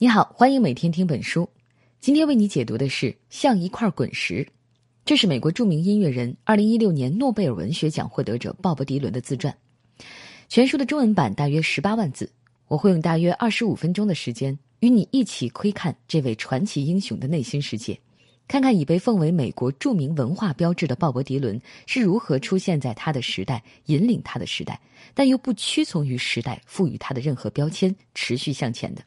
你好，欢迎每天听本书。今天为你解读的是《像一块滚石》，这是美国著名音乐人、二零一六年诺贝尔文学奖获得者鲍勃迪伦的自传。全书的中文版大约十八万字，我会用大约二十五分钟的时间，与你一起窥看这位传奇英雄的内心世界，看看已被奉为美国著名文化标志的鲍勃迪伦是如何出现在他的时代，引领他的时代，但又不屈从于时代赋予他的任何标签，持续向前的。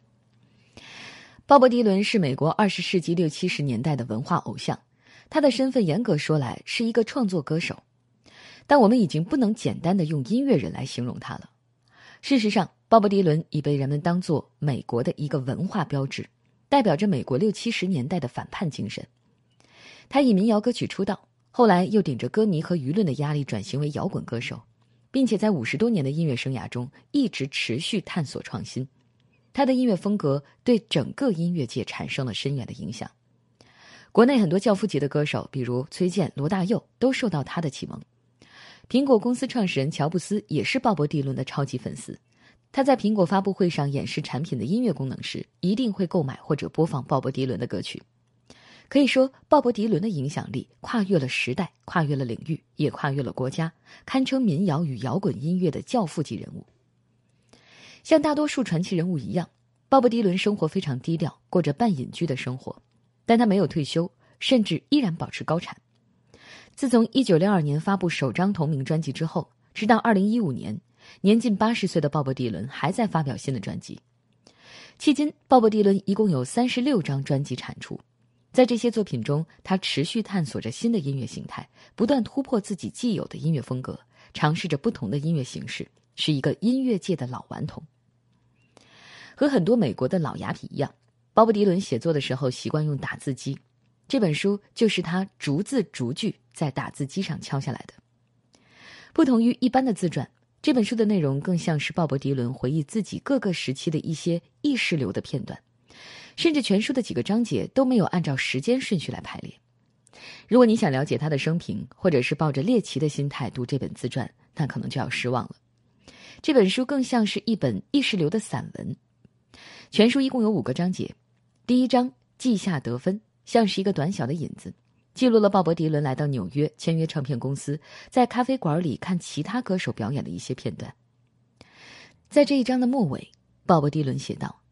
鲍勃·迪伦是美国二十世纪六七十年代的文化偶像，他的身份严格说来是一个创作歌手，但我们已经不能简单的用音乐人来形容他了。事实上，鲍勃·迪伦已被人们当作美国的一个文化标志，代表着美国六七十年代的反叛精神。他以民谣歌曲出道，后来又顶着歌迷和舆论的压力转型为摇滚歌手，并且在五十多年的音乐生涯中一直持续探索创新。他的音乐风格对整个音乐界产生了深远的影响。国内很多教父级的歌手，比如崔健、罗大佑，都受到他的启蒙。苹果公司创始人乔布斯也是鲍勃迪伦的超级粉丝。他在苹果发布会上演示产品的音乐功能时，一定会购买或者播放鲍勃迪伦的歌曲。可以说，鲍勃迪伦的影响力跨越了时代，跨越了领域，也跨越了国家，堪称民谣与摇滚音乐的教父级人物。像大多数传奇人物一样，鲍勃迪伦生活非常低调，过着半隐居的生活，但他没有退休，甚至依然保持高产。自从1962年发布首张同名专辑之后，直到2015年，年近80岁的鲍勃迪伦还在发表新的专辑。迄今，鲍勃迪伦一共有36张专辑产出，在这些作品中，他持续探索着新的音乐形态，不断突破自己既有的音乐风格，尝试着不同的音乐形式。是一个音乐界的老顽童，和很多美国的老雅痞一样，鲍勃迪伦写作的时候习惯用打字机。这本书就是他逐字逐句在打字机上敲下来的。不同于一般的自传，这本书的内容更像是鲍勃迪伦回忆自己各个时期的一些意识流的片段，甚至全书的几个章节都没有按照时间顺序来排列。如果你想了解他的生平，或者是抱着猎奇的心态读这本自传，那可能就要失望了。这本书更像是一本意识流的散文，全书一共有五个章节。第一章记下得分，像是一个短小的引子，记录了鲍勃迪伦来到纽约签约唱片公司，在咖啡馆里看其他歌手表演的一些片段。在这一章的末尾，鲍勃迪伦写道：“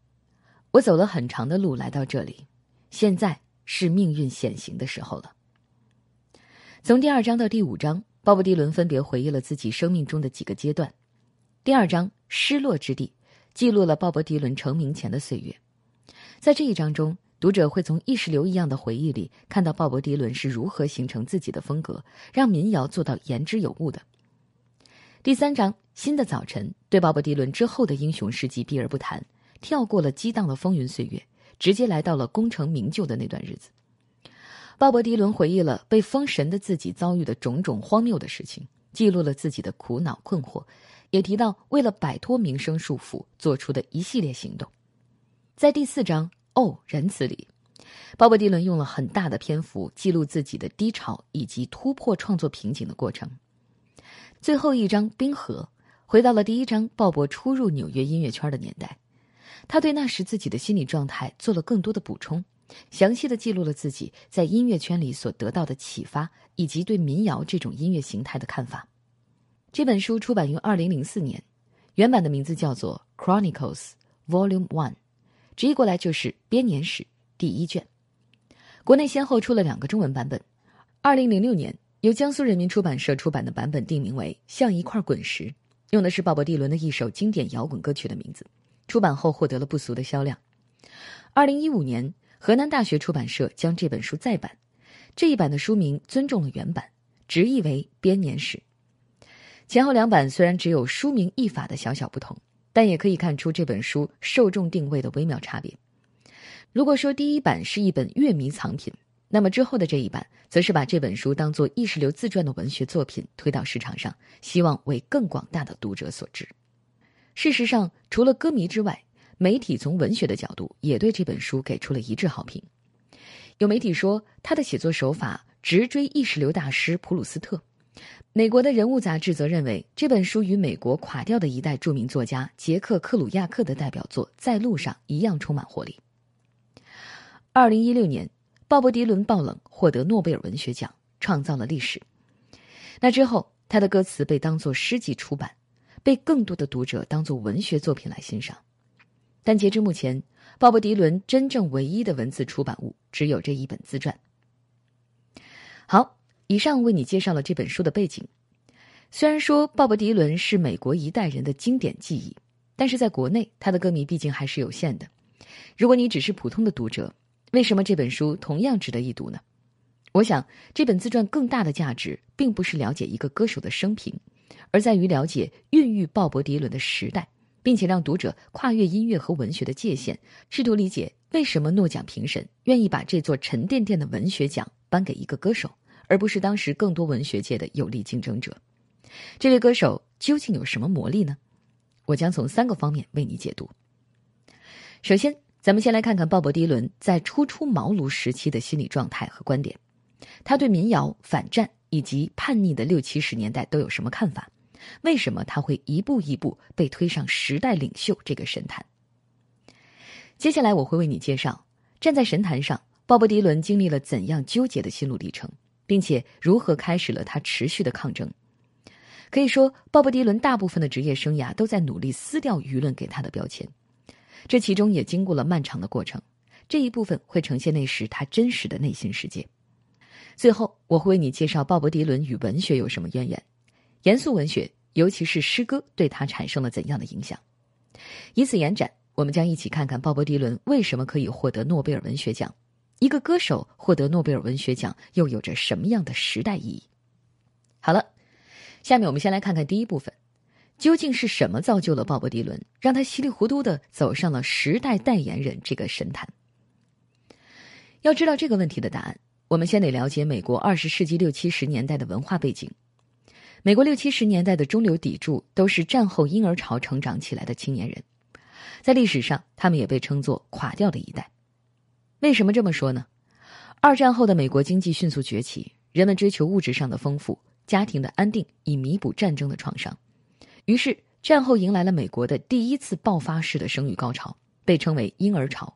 我走了很长的路来到这里，现在是命运显形的时候了。”从第二章到第五章，鲍勃迪伦分别回忆了自己生命中的几个阶段。第二章《失落之地》记录了鲍勃迪伦成名前的岁月，在这一章中，读者会从意识流一样的回忆里看到鲍勃迪伦是如何形成自己的风格，让民谣做到言之有物的。第三章《新的早晨》对鲍勃迪伦之后的英雄事迹避而不谈，跳过了激荡的风云岁月，直接来到了功成名就的那段日子。鲍勃迪伦回忆了被封神的自己遭遇的种种荒谬的事情，记录了自己的苦恼困惑。也提到为了摆脱名声束缚做出的一系列行动，在第四章《哦仁慈》里，鲍勃迪伦用了很大的篇幅记录自己的低潮以及突破创作瓶颈的过程。最后一章《冰河》回到了第一章鲍勃初入纽约音乐圈的年代，他对那时自己的心理状态做了更多的补充，详细的记录了自己在音乐圈里所得到的启发以及对民谣这种音乐形态的看法。这本书出版于二零零四年，原版的名字叫做《Chronicles Volume One》，直译过来就是《编年史》第一卷。国内先后出了两个中文版本。二零零六年由江苏人民出版社出版的版本定名为《像一块滚石》，用的是鲍勃迪伦的一首经典摇滚歌曲的名字。出版后获得了不俗的销量。二零一五年，河南大学出版社将这本书再版，这一版的书名尊重了原版，直译为《编年史》。前后两版虽然只有书名译法的小小不同，但也可以看出这本书受众定位的微妙差别。如果说第一版是一本乐迷藏品，那么之后的这一版则是把这本书当做意识流自传的文学作品推到市场上，希望为更广大的读者所知。事实上，除了歌迷之外，媒体从文学的角度也对这本书给出了一致好评。有媒体说他的写作手法直追意识流大师普鲁斯特。美国的人物杂志则认为，这本书与美国垮掉的一代著名作家杰克·克鲁亚克的代表作《在路上》一样充满活力。二零一六年，鲍勃迪伦爆冷获得诺贝尔文学奖，创造了历史。那之后，他的歌词被当作诗集出版，被更多的读者当作文学作品来欣赏。但截至目前，鲍勃迪伦真正唯一的文字出版物只有这一本自传。好，以上为你介绍了这本书的背景。虽然说鲍勃迪伦是美国一代人的经典记忆，但是在国内他的歌迷毕竟还是有限的。如果你只是普通的读者，为什么这本书同样值得一读呢？我想，这本自传更大的价值，并不是了解一个歌手的生平，而在于了解孕育鲍勃迪伦的时代，并且让读者跨越音乐和文学的界限，试图理解为什么诺奖评审愿意把这座沉甸甸的文学奖颁给一个歌手，而不是当时更多文学界的有力竞争者。这位歌手究竟有什么魔力呢？我将从三个方面为你解读。首先，咱们先来看看鲍勃迪伦在初出茅庐时期的心理状态和观点。他对民谣、反战以及叛逆的六七十年代都有什么看法？为什么他会一步一步被推上时代领袖这个神坛？接下来我会为你介绍，站在神坛上，鲍勃迪伦经历了怎样纠结的心路历程，并且如何开始了他持续的抗争。可以说，鲍勃迪伦大部分的职业生涯都在努力撕掉舆论给他的标签，这其中也经过了漫长的过程。这一部分会呈现那时他真实的内心世界。最后，我会为你介绍鲍勃迪伦与文学有什么渊源，严肃文学，尤其是诗歌，对他产生了怎样的影响。以此延展，我们将一起看看鲍勃迪伦为什么可以获得诺贝尔文学奖，一个歌手获得诺贝尔文学奖又有着什么样的时代意义。好了。下面我们先来看看第一部分，究竟是什么造就了鲍勃迪伦，让他稀里糊涂的走上了时代代言人这个神坛？要知道这个问题的答案，我们先得了解美国二十世纪六七十年代的文化背景。美国六七十年代的中流砥柱都是战后婴儿潮成长起来的青年人，在历史上，他们也被称作垮掉的一代。为什么这么说呢？二战后的美国经济迅速崛起，人们追求物质上的丰富。家庭的安定以弥补战争的创伤，于是战后迎来了美国的第一次爆发式的生育高潮，被称为婴儿潮。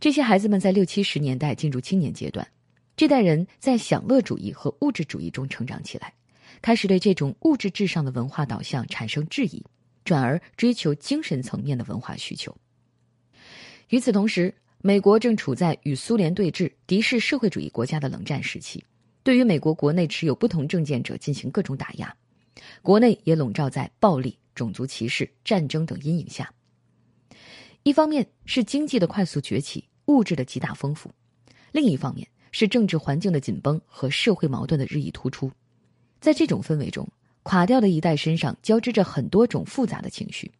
这些孩子们在六七十年代进入青年阶段，这代人在享乐主义和物质主义中成长起来，开始对这种物质至上的文化导向产生质疑，转而追求精神层面的文化需求。与此同时，美国正处在与苏联对峙、敌视社会主义国家的冷战时期。对于美国国内持有不同政见者进行各种打压，国内也笼罩在暴力、种族歧视、战争等阴影下。一方面是经济的快速崛起，物质的极大丰富；另一方面是政治环境的紧绷和社会矛盾的日益突出。在这种氛围中，垮掉的一代身上交织着很多种复杂的情绪，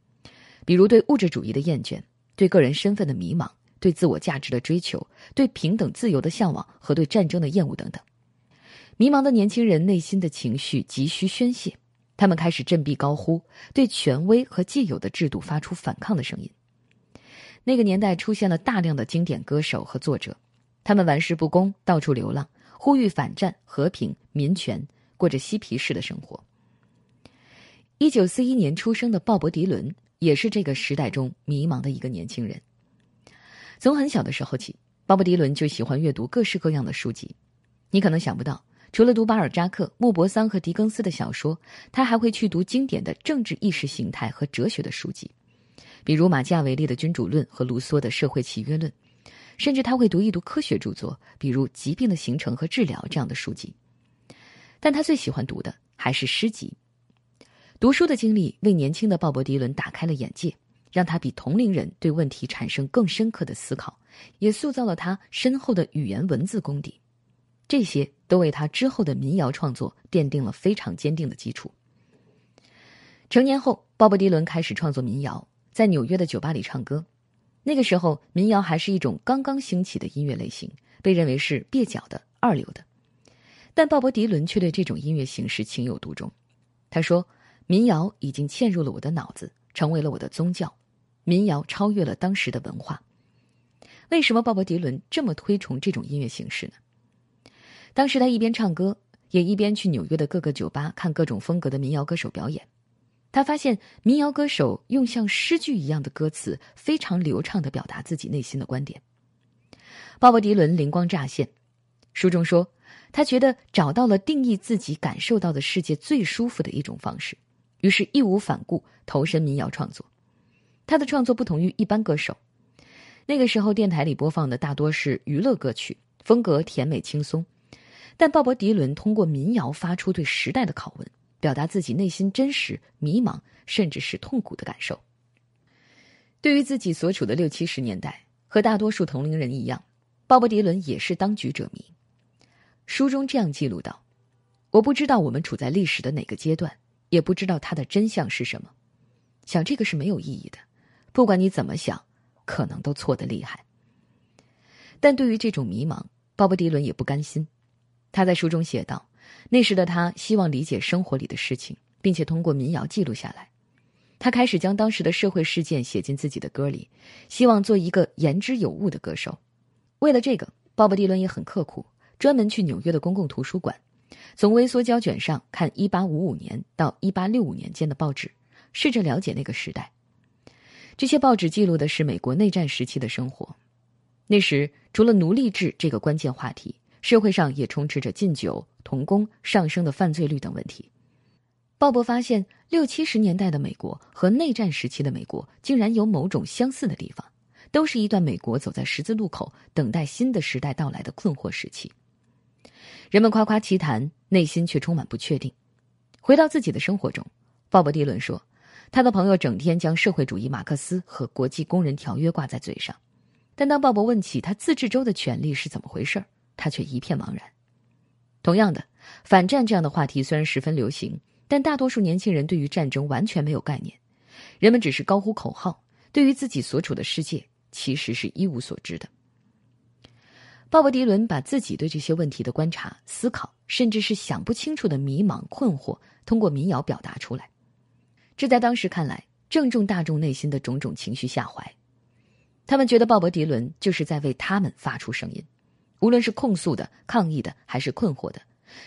比如对物质主义的厌倦、对个人身份的迷茫、对自我价值的追求、对平等自由的向往和对战争的厌恶等等。迷茫的年轻人内心的情绪急需宣泄，他们开始振臂高呼，对权威和既有的制度发出反抗的声音。那个年代出现了大量的经典歌手和作者，他们玩世不恭，到处流浪，呼吁反战、和平、民权，过着嬉皮士的生活。一九四一年出生的鲍勃迪伦也是这个时代中迷茫的一个年轻人。从很小的时候起，鲍勃迪伦就喜欢阅读各式各样的书籍，你可能想不到。除了读巴尔扎克、莫泊桑和狄更斯的小说，他还会去读经典的政治意识形态和哲学的书籍，比如马基雅维利的《君主论》和卢梭的《社会契约论》，甚至他会读一读科学著作，比如《疾病的形成和治疗》这样的书籍。但他最喜欢读的还是诗集。读书的经历为年轻的鲍勃迪伦打开了眼界，让他比同龄人对问题产生更深刻的思考，也塑造了他深厚的语言文字功底。这些都为他之后的民谣创作奠定了非常坚定的基础。成年后，鲍勃迪伦开始创作民谣，在纽约的酒吧里唱歌。那个时候，民谣还是一种刚刚兴起的音乐类型，被认为是蹩脚的、二流的。但鲍勃迪伦却对这种音乐形式情有独钟。他说：“民谣已经嵌入了我的脑子，成为了我的宗教。民谣超越了当时的文化。”为什么鲍勃迪伦这么推崇这种音乐形式呢？当时他一边唱歌，也一边去纽约的各个酒吧看各种风格的民谣歌手表演。他发现民谣歌手用像诗句一样的歌词，非常流畅地表达自己内心的观点。鲍勃迪伦灵光乍现。书中说，他觉得找到了定义自己感受到的世界最舒服的一种方式，于是义无反顾投身民谣创作。他的创作不同于一般歌手。那个时候，电台里播放的大多是娱乐歌曲，风格甜美轻松。但鲍勃迪伦通过民谣发出对时代的拷问，表达自己内心真实、迷茫，甚至是痛苦的感受。对于自己所处的六七十年代，和大多数同龄人一样，鲍勃迪伦也是当局者迷。书中这样记录道：“我不知道我们处在历史的哪个阶段，也不知道它的真相是什么。想这个是没有意义的，不管你怎么想，可能都错得厉害。但对于这种迷茫，鲍勃迪伦也不甘心。他在书中写道：那时的他希望理解生活里的事情，并且通过民谣记录下来。他开始将当时的社会事件写进自己的歌里，希望做一个言之有物的歌手。为了这个，鲍勃迪伦也很刻苦。专门去纽约的公共图书馆，从微缩胶卷上看1855年到1865年间的报纸，试着了解那个时代。这些报纸记录的是美国内战时期的生活。那时，除了奴隶制这个关键话题，社会上也充斥着禁酒、童工、上升的犯罪率等问题。鲍勃发现，六七十年代的美国和内战时期的美国竟然有某种相似的地方，都是一段美国走在十字路口，等待新的时代到来的困惑时期。人们夸夸其谈，内心却充满不确定。回到自己的生活中，鲍勃迪伦说，他的朋友整天将社会主义、马克思和国际工人条约挂在嘴上，但当鲍勃问起他自治州的权利是怎么回事他却一片茫然。同样的，反战这样的话题虽然十分流行，但大多数年轻人对于战争完全没有概念，人们只是高呼口号，对于自己所处的世界其实是一无所知的。鲍勃迪伦把自己对这些问题的观察、思考，甚至是想不清楚的迷茫、困惑，通过民谣表达出来。这在当时看来，正中大众内心的种种情绪下怀。他们觉得鲍勃迪伦就是在为他们发出声音，无论是控诉的、抗议的，还是困惑的，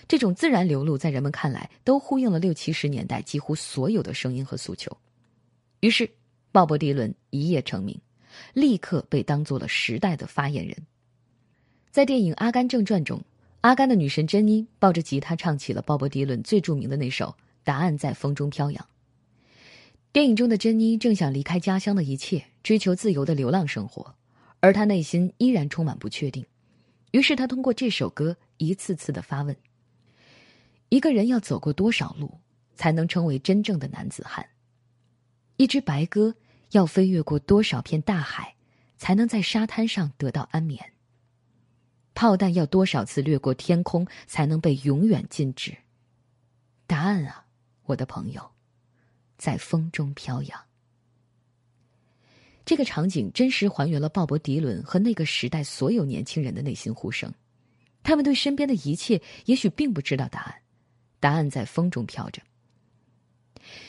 这种自然流露，在人们看来，都呼应了六七十年代几乎所有的声音和诉求。于是，鲍勃迪伦一夜成名，立刻被当做了时代的发言人。在电影《阿甘正传》中，阿甘的女神珍妮抱着吉他唱起了鲍勃迪伦最著名的那首《答案在风中飘扬》。电影中的珍妮正想离开家乡的一切，追求自由的流浪生活，而她内心依然充满不确定。于是，她通过这首歌一次次的发问：一个人要走过多少路，才能成为真正的男子汉？一只白鸽要飞越过多少片大海，才能在沙滩上得到安眠？炮弹要多少次掠过天空，才能被永远禁止？答案啊，我的朋友，在风中飘扬。这个场景真实还原了鲍勃迪伦和那个时代所有年轻人的内心呼声。他们对身边的一切也许并不知道答案，答案在风中飘着。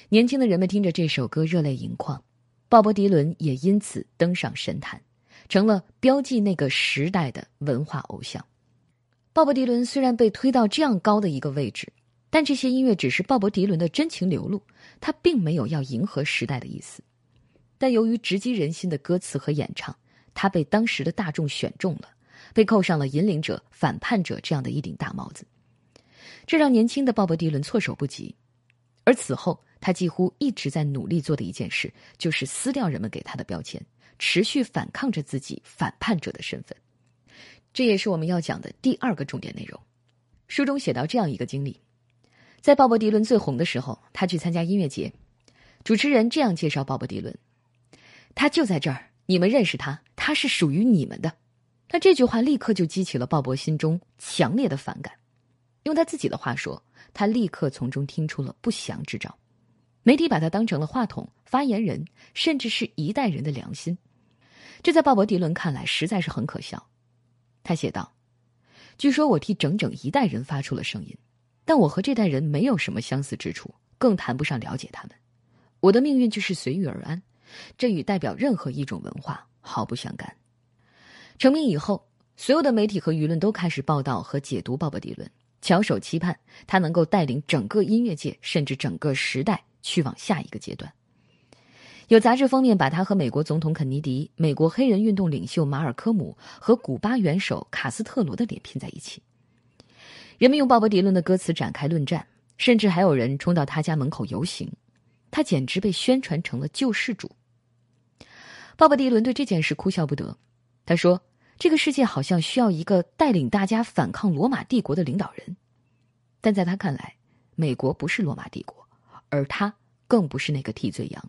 年轻的人们听着这首歌热泪盈眶，鲍勃迪伦也因此登上神坛。成了标记那个时代的文化偶像。鲍勃迪伦虽然被推到这样高的一个位置，但这些音乐只是鲍勃迪伦的真情流露，他并没有要迎合时代的意思。但由于直击人心的歌词和演唱，他被当时的大众选中了，被扣上了引领者、反叛者这样的一顶大帽子。这让年轻的鲍勃迪伦措手不及。而此后，他几乎一直在努力做的一件事，就是撕掉人们给他的标签。持续反抗着自己反叛者的身份，这也是我们要讲的第二个重点内容。书中写到这样一个经历：在鲍勃迪伦最红的时候，他去参加音乐节，主持人这样介绍鲍勃迪伦：“他就在这儿，你们认识他，他是属于你们的。”那这句话立刻就激起了鲍勃心中强烈的反感。用他自己的话说，他立刻从中听出了不祥之兆。媒体把他当成了话筒、发言人，甚至是一代人的良心。这在鲍勃迪伦看来实在是很可笑，他写道：“据说我替整整一代人发出了声音，但我和这代人没有什么相似之处，更谈不上了解他们。我的命运就是随遇而安，这与代表任何一种文化毫不相干。”成名以后，所有的媒体和舆论都开始报道和解读鲍勃迪伦，翘首期盼他能够带领整个音乐界，甚至整个时代去往下一个阶段。有杂志封面把他和美国总统肯尼迪、美国黑人运动领袖马尔科姆和古巴元首卡斯特罗的脸拼在一起。人们用鲍勃迪伦的歌词展开论战，甚至还有人冲到他家门口游行，他简直被宣传成了救世主。鲍勃迪伦对这件事哭笑不得，他说：“这个世界好像需要一个带领大家反抗罗马帝国的领导人。”但在他看来，美国不是罗马帝国，而他更不是那个替罪羊。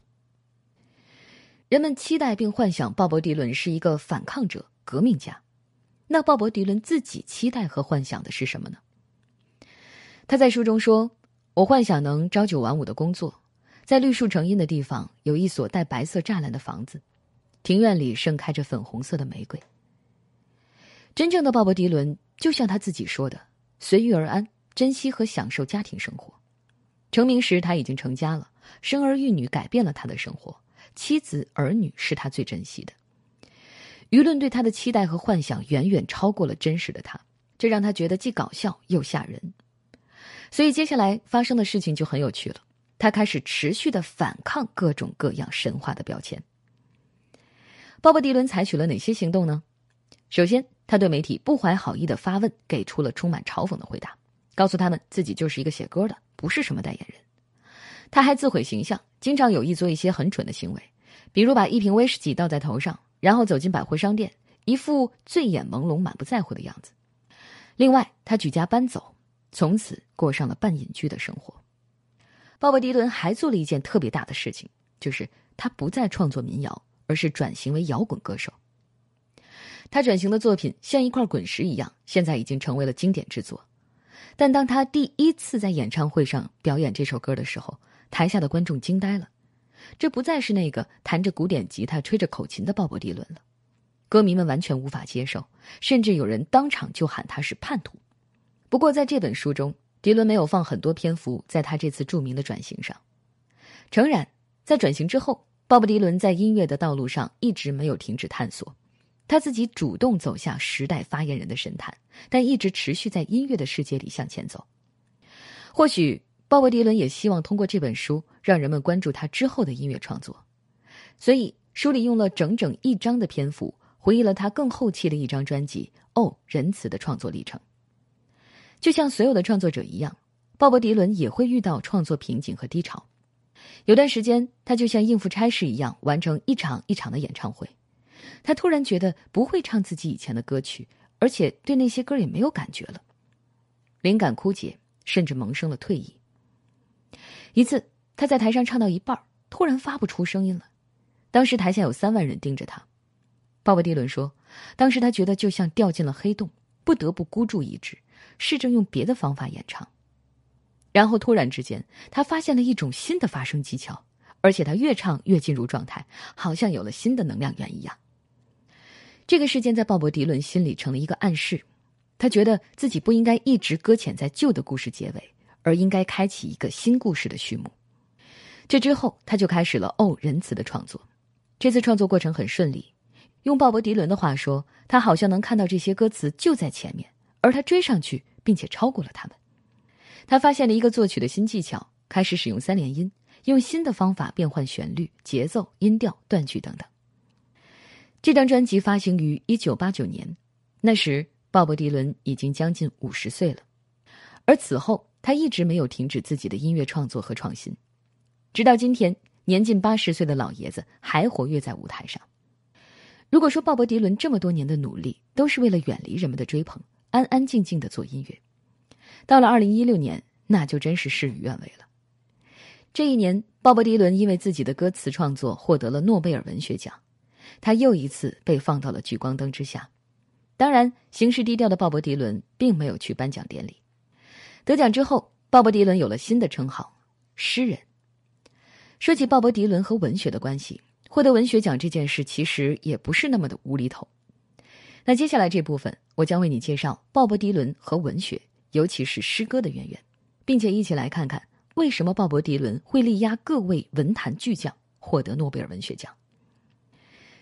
人们期待并幻想鲍勃迪伦是一个反抗者、革命家，那鲍勃迪伦自己期待和幻想的是什么呢？他在书中说：“我幻想能朝九晚五的工作，在绿树成荫的地方有一所带白色栅栏的房子，庭院里盛开着粉红色的玫瑰。”真正的鲍勃迪伦就像他自己说的：“随遇而安，珍惜和享受家庭生活。”成名时他已经成家了，生儿育女改变了他的生活。妻子儿女是他最珍惜的。舆论对他的期待和幻想远远超过了真实的他，这让他觉得既搞笑又吓人。所以接下来发生的事情就很有趣了。他开始持续的反抗各种各样神话的标签。鲍勃迪伦采取了哪些行动呢？首先，他对媒体不怀好意的发问，给出了充满嘲讽的回答，告诉他们自己就是一个写歌的，不是什么代言人。他还自毁形象，经常有意做一些很蠢的行为，比如把一瓶威士忌倒在头上，然后走进百货商店，一副醉眼朦胧、满不在乎的样子。另外，他举家搬走，从此过上了半隐居的生活。鲍勃迪伦还做了一件特别大的事情，就是他不再创作民谣，而是转型为摇滚歌手。他转型的作品像一块滚石一样，现在已经成为了经典之作。但当他第一次在演唱会上表演这首歌的时候，台下的观众惊呆了，这不再是那个弹着古典吉他、吹着口琴的鲍勃迪伦了。歌迷们完全无法接受，甚至有人当场就喊他是叛徒。不过，在这本书中，迪伦没有放很多篇幅在他这次著名的转型上。诚然，在转型之后，鲍勃迪伦在音乐的道路上一直没有停止探索，他自己主动走下时代发言人的神坛，但一直持续在音乐的世界里向前走。或许。鲍勃迪伦也希望通过这本书让人们关注他之后的音乐创作，所以书里用了整整一章的篇幅回忆了他更后期的一张专辑《哦，仁慈》的创作历程。就像所有的创作者一样，鲍勃迪伦也会遇到创作瓶颈和低潮。有段时间，他就像应付差事一样完成一场一场的演唱会。他突然觉得不会唱自己以前的歌曲，而且对那些歌也没有感觉了，灵感枯竭，甚至萌生了退意。一次，他在台上唱到一半，突然发不出声音了。当时台下有三万人盯着他。鲍勃迪伦说：“当时他觉得就像掉进了黑洞，不得不孤注一掷，试着用别的方法演唱。然后突然之间，他发现了一种新的发声技巧，而且他越唱越进入状态，好像有了新的能量源一样。”这个事件在鲍勃迪伦心里成了一个暗示，他觉得自己不应该一直搁浅在旧的故事结尾。而应该开启一个新故事的序幕。这之后，他就开始了《哦，仁慈》的创作。这次创作过程很顺利，用鲍勃迪伦的话说，他好像能看到这些歌词就在前面，而他追上去，并且超过了他们。他发现了一个作曲的新技巧，开始使用三连音，用新的方法变换旋律、节奏、音调、断句等等。这张专辑发行于一九八九年，那时鲍勃迪伦已经将近五十岁了，而此后。他一直没有停止自己的音乐创作和创新，直到今天，年近八十岁的老爷子还活跃在舞台上。如果说鲍勃迪伦这么多年的努力都是为了远离人们的追捧，安安静静的做音乐，到了二零一六年，那就真是事与愿违了。这一年，鲍勃迪伦因为自己的歌词创作获得了诺贝尔文学奖，他又一次被放到了聚光灯之下。当然，行事低调的鲍勃迪伦并没有去颁奖典礼。得奖之后，鲍勃迪伦有了新的称号——诗人。说起鲍勃迪伦和文学的关系，获得文学奖这件事其实也不是那么的无厘头。那接下来这部分，我将为你介绍鲍勃迪伦和文学，尤其是诗歌的渊源，并且一起来看看为什么鲍勃迪伦会力压各位文坛巨匠获得诺贝尔文学奖。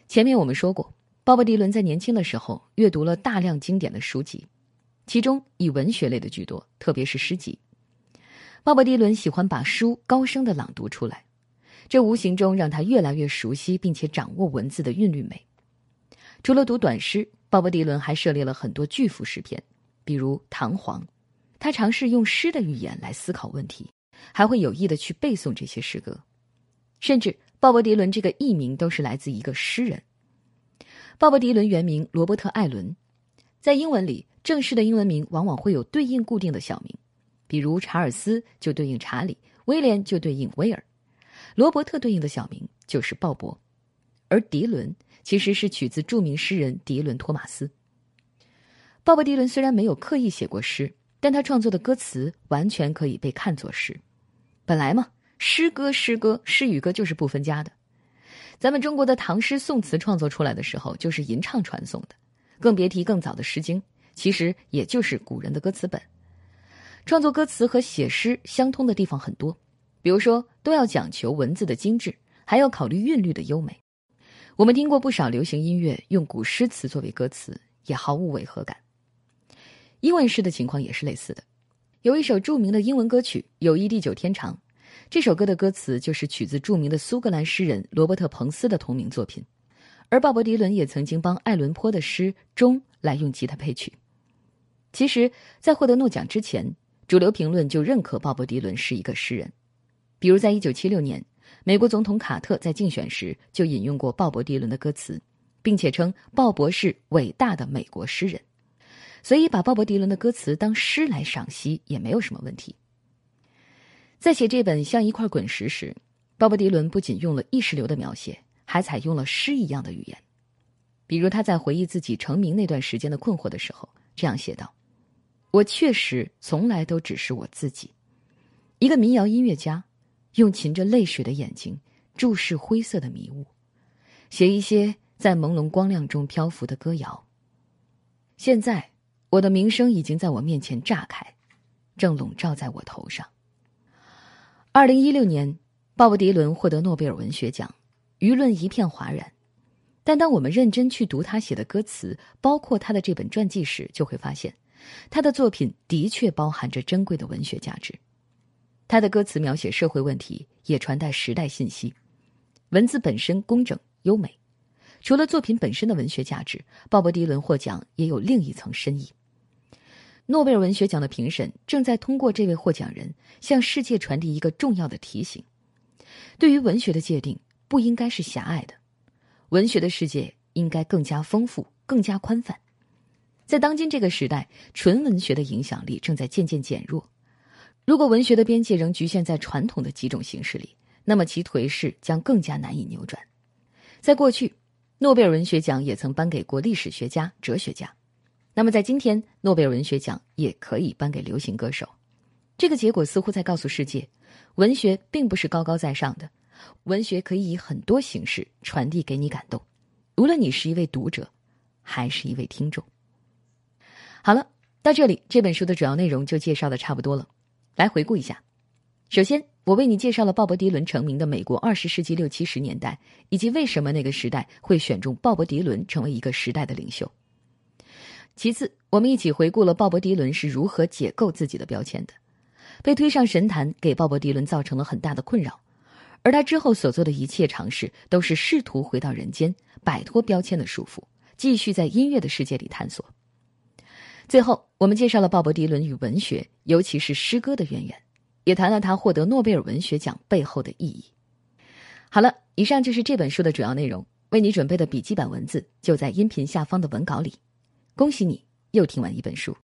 前面我们说过，鲍勃迪伦在年轻的时候阅读了大量经典的书籍。其中以文学类的居多，特别是诗集。鲍勃迪伦喜欢把书高声的朗读出来，这无形中让他越来越熟悉并且掌握文字的韵律美。除了读短诗，鲍勃·迪伦还涉猎了很多巨幅诗篇，比如《唐璜》。他尝试用诗的语言来思考问题，还会有意的去背诵这些诗歌。甚至，鲍勃·迪伦这个艺名都是来自一个诗人。鲍勃·迪伦原名罗伯特·艾伦，在英文里，正式的英文名往往会有对应固定的小名，比如查尔斯就对应查理，威廉就对应威尔，罗伯特对应的小名就是鲍勃，而迪伦其实是取自著名诗人迪伦·托马斯。鲍勃·迪伦虽然没有刻意写过诗，但他创作的歌词完全可以被看作诗。本来嘛，诗歌、诗歌、诗与歌就是不分家的。咱们中国的唐诗宋词创作出来的时候，就是吟唱传颂的，更别提更早的《诗经》，其实也就是古人的歌词本。创作歌词和写诗相通的地方很多，比如说都要讲求文字的精致，还要考虑韵律的优美。我们听过不少流行音乐用古诗词作为歌词，也毫无违和感。英文诗的情况也是类似的，有一首著名的英文歌曲《友谊地久天长》。这首歌的歌词就是取自著名的苏格兰诗人罗伯特·彭斯的同名作品，而鲍勃·迪伦也曾经帮爱伦坡的诗《钟》来用吉他配曲。其实，在获得诺奖之前，主流评论就认可鲍勃·迪伦是一个诗人，比如在1976年，美国总统卡特在竞选时就引用过鲍勃·迪伦的歌词，并且称鲍勃是伟大的美国诗人，所以把鲍勃·迪伦的歌词当诗来赏析也没有什么问题。在写这本像一块滚石时，鲍勃·迪伦不仅用了意识流的描写，还采用了诗一样的语言。比如他在回忆自己成名那段时间的困惑的时候，这样写道：“我确实从来都只是我自己，一个民谣音乐家，用噙着泪水的眼睛注视灰色的迷雾，写一些在朦胧光亮中漂浮的歌谣。现在，我的名声已经在我面前炸开，正笼罩在我头上。”二零一六年，鲍勃·迪伦获得诺贝尔文学奖，舆论一片哗然。但当我们认真去读他写的歌词，包括他的这本传记时，就会发现，他的作品的确包含着珍贵的文学价值。他的歌词描写社会问题，也传达时代信息，文字本身工整优美。除了作品本身的文学价值，鲍勃·迪伦获奖也有另一层深意。诺贝尔文学奖的评审正在通过这位获奖人向世界传递一个重要的提醒：对于文学的界定不应该是狭隘的，文学的世界应该更加丰富、更加宽泛。在当今这个时代，纯文学的影响力正在渐渐减弱。如果文学的边界仍局限在传统的几种形式里，那么其颓势将更加难以扭转。在过去，诺贝尔文学奖也曾颁给过历史学家、哲学家。那么，在今天，诺贝尔文学奖也可以颁给流行歌手，这个结果似乎在告诉世界，文学并不是高高在上的，文学可以以很多形式传递给你感动，无论你是一位读者，还是一位听众。好了，到这里，这本书的主要内容就介绍的差不多了。来回顾一下，首先，我为你介绍了鲍勃·迪伦成名的美国二十世纪六七十年代，以及为什么那个时代会选中鲍勃·迪伦成为一个时代的领袖。其次，我们一起回顾了鲍勃·迪伦是如何解构自己的标签的。被推上神坛给鲍勃·迪伦造成了很大的困扰，而他之后所做的一切尝试，都是试图回到人间，摆脱标签的束缚，继续在音乐的世界里探索。最后，我们介绍了鲍勃·迪伦与文学，尤其是诗歌的渊源，也谈了他获得诺贝尔文学奖背后的意义。好了，以上就是这本书的主要内容。为你准备的笔记本文字就在音频下方的文稿里。恭喜你，又听完一本书。